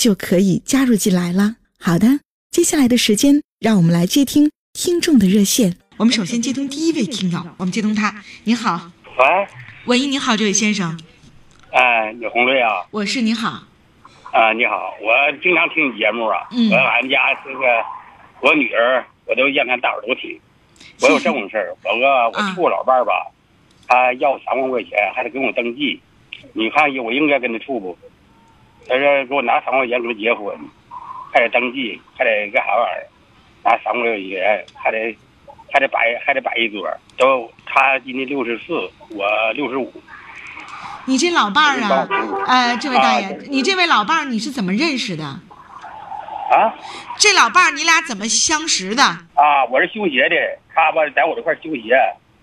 就可以加入进来了。好的，接下来的时间，让我们来接听听众的热线。我们首先接通第一位听友，我们接通他。您好，喂，喂，你好，这位先生，哎，李红瑞啊？我是你好，啊，你好，我经常听你节目啊。嗯我俺家这个我女儿，我都让她大伙儿都听。我有这种事儿，我个我啊处老伴儿吧，他要三万块钱，还得给我登记。你看我应该跟他处不？他说给我拿三万块钱给他结婚，还得登记，还得干啥玩意儿？拿三万块钱，还得还得摆还得摆一桌。都他今年六十四，我六十五。你这老伴儿啊呃，这位大爷啊，你这位老伴儿你是怎么认识的？啊这老伴儿你俩怎么相识的？啊！我是修鞋的，他吧在我这块儿修鞋。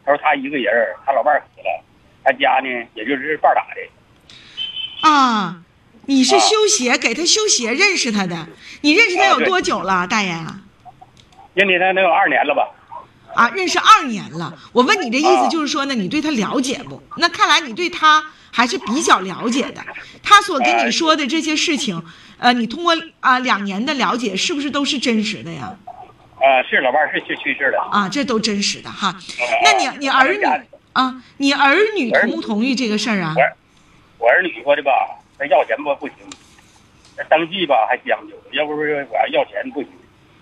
他说他一个人，他老伴儿死了，他家呢也就是半打的。啊，你是啊修鞋，给他修鞋认识他的。你认识他有多久了，大爷啊？认识他能有二年了吧？啊，认识二年了。我问你这意思啊就是说呢，你对他了解不？那看来你对他还是比较了解的。他所跟你哎说的这些事情，呃，你通过啊两年的了解，是不是都是真实的呀？啊，是老伴儿是去去世了。啊，这都真实的哈。那你你儿女啊，你儿女同不同意这个事儿啊？我我儿女说的吧，他要钱吧不行，登记吧还将就，要不是我要钱不行。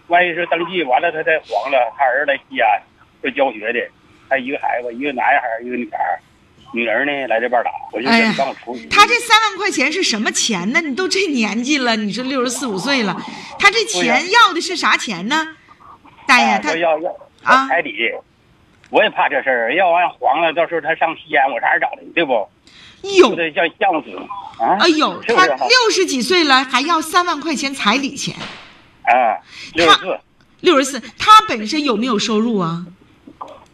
万一是登记完了他再黄了，他儿子来西安会教学的，他一个孩子，一个男孩儿，一个女孩儿，女儿呢来这边打，我就哎呀说你帮我处理。他这三万块钱是什么钱呢？你都这年纪了，你说六十四五岁了，他这钱要的是啥钱呢？大爷，啊他要要啊彩礼，我也怕这事儿，要完黄了，到时候他上西安，我上哪儿找他？对不？有不得像像死啊？哎呦，是是？他六十几岁了，还要三万块钱彩礼钱。啊，六十四，六十四，他本身有没有收入啊？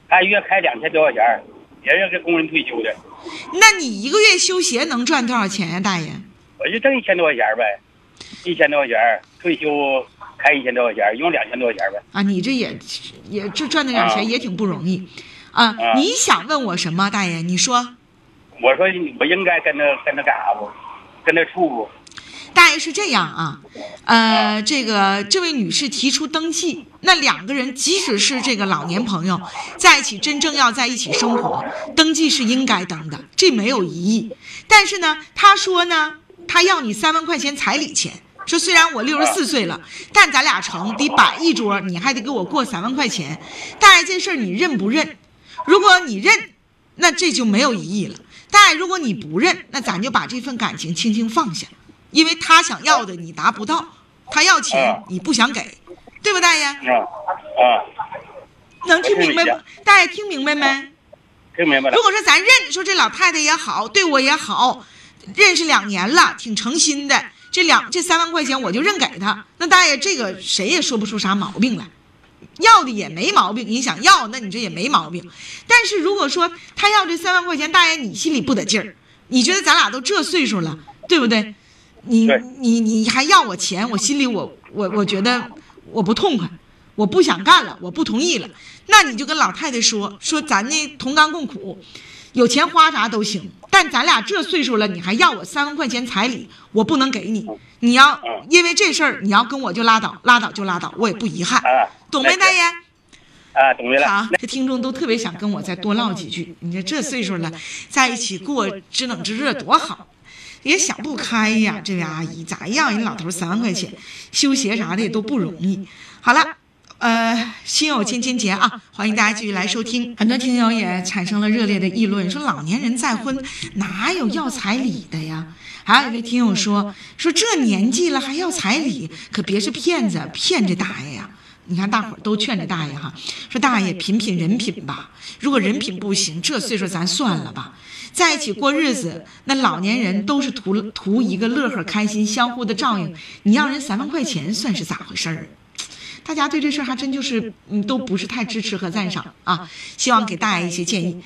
他月开两千多块钱儿，也是给工人退休的，那你一个月修鞋能赚多少钱呀、大爷？我就挣一千多块钱呗，一千多块钱退休开一千多块钱儿，一共两千多块钱儿呗。啊，你这也也这赚那点钱啊也挺不容易，啊，啊你想问我什么，大爷？你说，我说我应该跟他跟他干啥不？跟他处不？大爷是这样啊，呃，这个这位女士提出登记，那两个人即使是这个老年朋友在一起，真正要在一起生活，登记是应该登的，这没有疑义。但是呢，他说呢，他要你三万块钱彩礼钱，说虽然我六十四岁了，但咱俩成得摆一桌，你还得给我过三万块钱。大爷，这事儿你认不认？如果你认，那这就没有异议了。大爷，如果你不认，那咱就把这份感情轻轻放下，因为他想要的你达不到，他要钱嗯你不想给，对吧，大爷？啊啊，能听明白不我听明白？大爷听明白没？听明白了如？果说咱认，说这老太太也好，对我也好，认识两年了，挺诚心的，这两这三万块钱我就认给他，那大爷这个谁也说不出啥毛病来，要的也没毛病，你想要，那你这也没毛病。但是如果说他要这三万块钱，大爷你心里不得劲儿，你觉得咱俩都这岁数了，对不对？你你你还要我钱，我心里我我我觉得我不痛快，我不想干了，我不同意了。那你就跟老太太说说，咱呢同甘共苦，有钱花啥都行，但咱俩这岁数了，你还要我三万块钱彩礼，我不能给你。你要嗯因为这事儿，你要跟我就拉倒，拉倒就拉倒，我也不遗憾，啊，懂没，大爷？啊，懂了这听众都特别想跟我再多唠几句。你说这岁数了，在一起过知冷知热多好。也想不开呀，这位阿姨咋样？人老头三万块钱，修鞋啥的也都不容易。好了。呃，心有千千结啊！欢迎大家继续来收听。很多听友也产生了热烈的议论，说老年人再婚哪有要彩礼的呀？还有一位听友说，说这年纪了还要彩礼，可别是骗子骗这大爷呀！你看大伙儿都劝着大爷哈，说大爷品品人品吧，如果人品不行，这岁数咱算了吧。在一起过日子，那老年人都是图图一个乐呵开心，相互的照应。你要人三万块钱，算是咋回事儿？大家对这事儿还真就是，嗯，都不是太支持和赞赏啊。希望给大家一些建议。